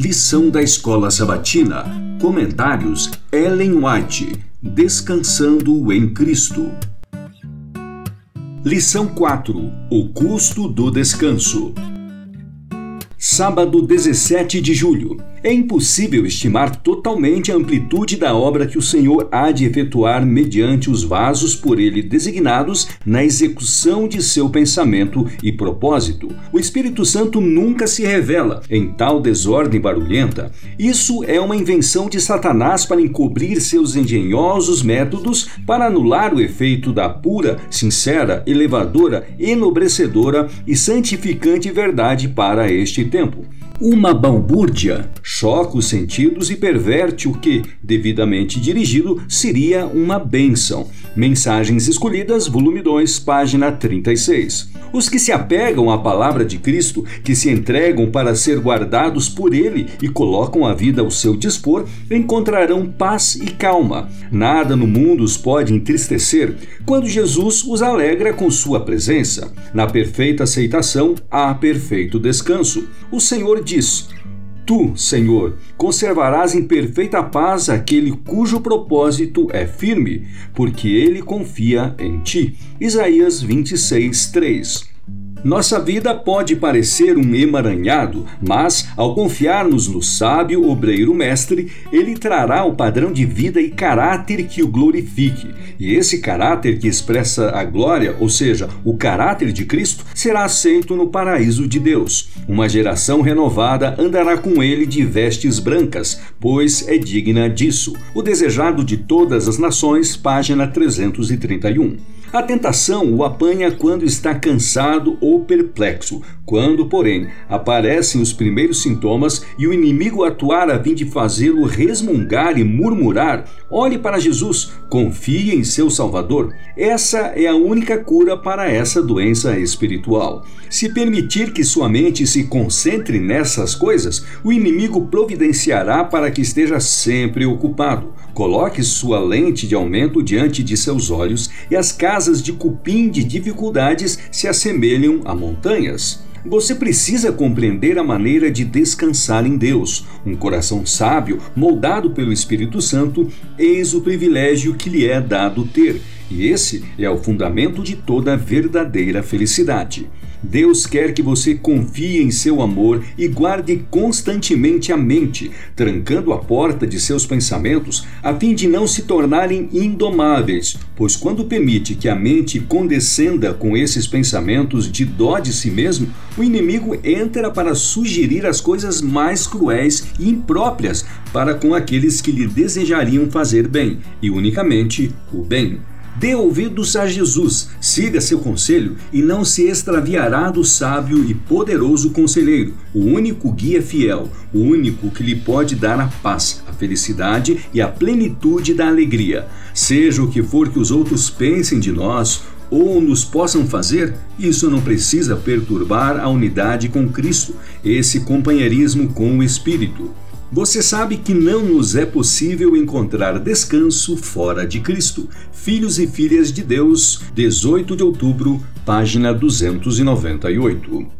Lição da Escola Sabatina. Comentários Ellen White. Descansando em Cristo. Lição 4. O custo do descanso. Sábado 17 de julho. É impossível estimar totalmente a amplitude da obra que o Senhor há de efetuar mediante os vasos por ele designados na execução de seu pensamento e propósito. O Espírito Santo nunca se revela em tal desordem barulhenta. Isso é uma invenção de Satanás para encobrir seus engenhosos métodos para anular o efeito da pura, sincera, elevadora, enobrecedora e santificante verdade para este tempo. Uma balbúrdia choca os sentidos e perverte o que, devidamente dirigido, seria uma bênção. Mensagens Escolhidas, volume 2, página 36. Os que se apegam à palavra de Cristo, que se entregam para ser guardados por Ele e colocam a vida ao seu dispor, encontrarão paz e calma. Nada no mundo os pode entristecer quando Jesus os alegra com sua presença. Na perfeita aceitação há perfeito descanso. O Senhor diz: Tu, Senhor, conservarás em perfeita paz aquele cujo propósito é firme, porque ele confia em ti. Isaías 26, 3. Nossa vida pode parecer um emaranhado, mas ao confiarmos no sábio obreiro mestre, ele trará o padrão de vida e caráter que o glorifique. E esse caráter que expressa a glória, ou seja, o caráter de Cristo, será aceito no paraíso de Deus. Uma geração renovada andará com ele de vestes brancas, pois é digna disso. O desejado de todas as nações, página 331. A tentação o apanha quando está cansado ou perplexo, quando, porém, aparecem os primeiros sintomas e o inimigo atuar a fim de fazê-lo resmungar e murmurar, olhe para Jesus, confie em seu Salvador. Essa é a única cura para essa doença espiritual. Se permitir que sua mente se concentre nessas coisas, o inimigo providenciará para que esteja sempre ocupado. Coloque sua lente de aumento diante de seus olhos e as casas de cupim de dificuldades se assemelham a montanhas. Você precisa compreender a maneira de descansar em Deus. Um coração sábio, moldado pelo Espírito Santo, eis o privilégio que lhe é dado ter, e esse é o fundamento de toda verdadeira felicidade. Deus quer que você confie em seu amor e guarde constantemente a mente, trancando a porta de seus pensamentos, a fim de não se tornarem indomáveis, pois quando permite que a mente condescenda com esses pensamentos de dó de si mesmo, o inimigo entra para sugerir as coisas mais cruéis e impróprias para com aqueles que lhe desejariam fazer bem, e unicamente o bem. Dê ouvidos a Jesus, siga seu conselho e não se extraviará do sábio e poderoso conselheiro, o único guia fiel, o único que lhe pode dar a paz, a felicidade e a plenitude da alegria. Seja o que for que os outros pensem de nós, ou nos possam fazer, isso não precisa perturbar a unidade com Cristo, esse companheirismo com o Espírito. Você sabe que não nos é possível encontrar descanso fora de Cristo. Filhos e Filhas de Deus, 18 de outubro, página 298.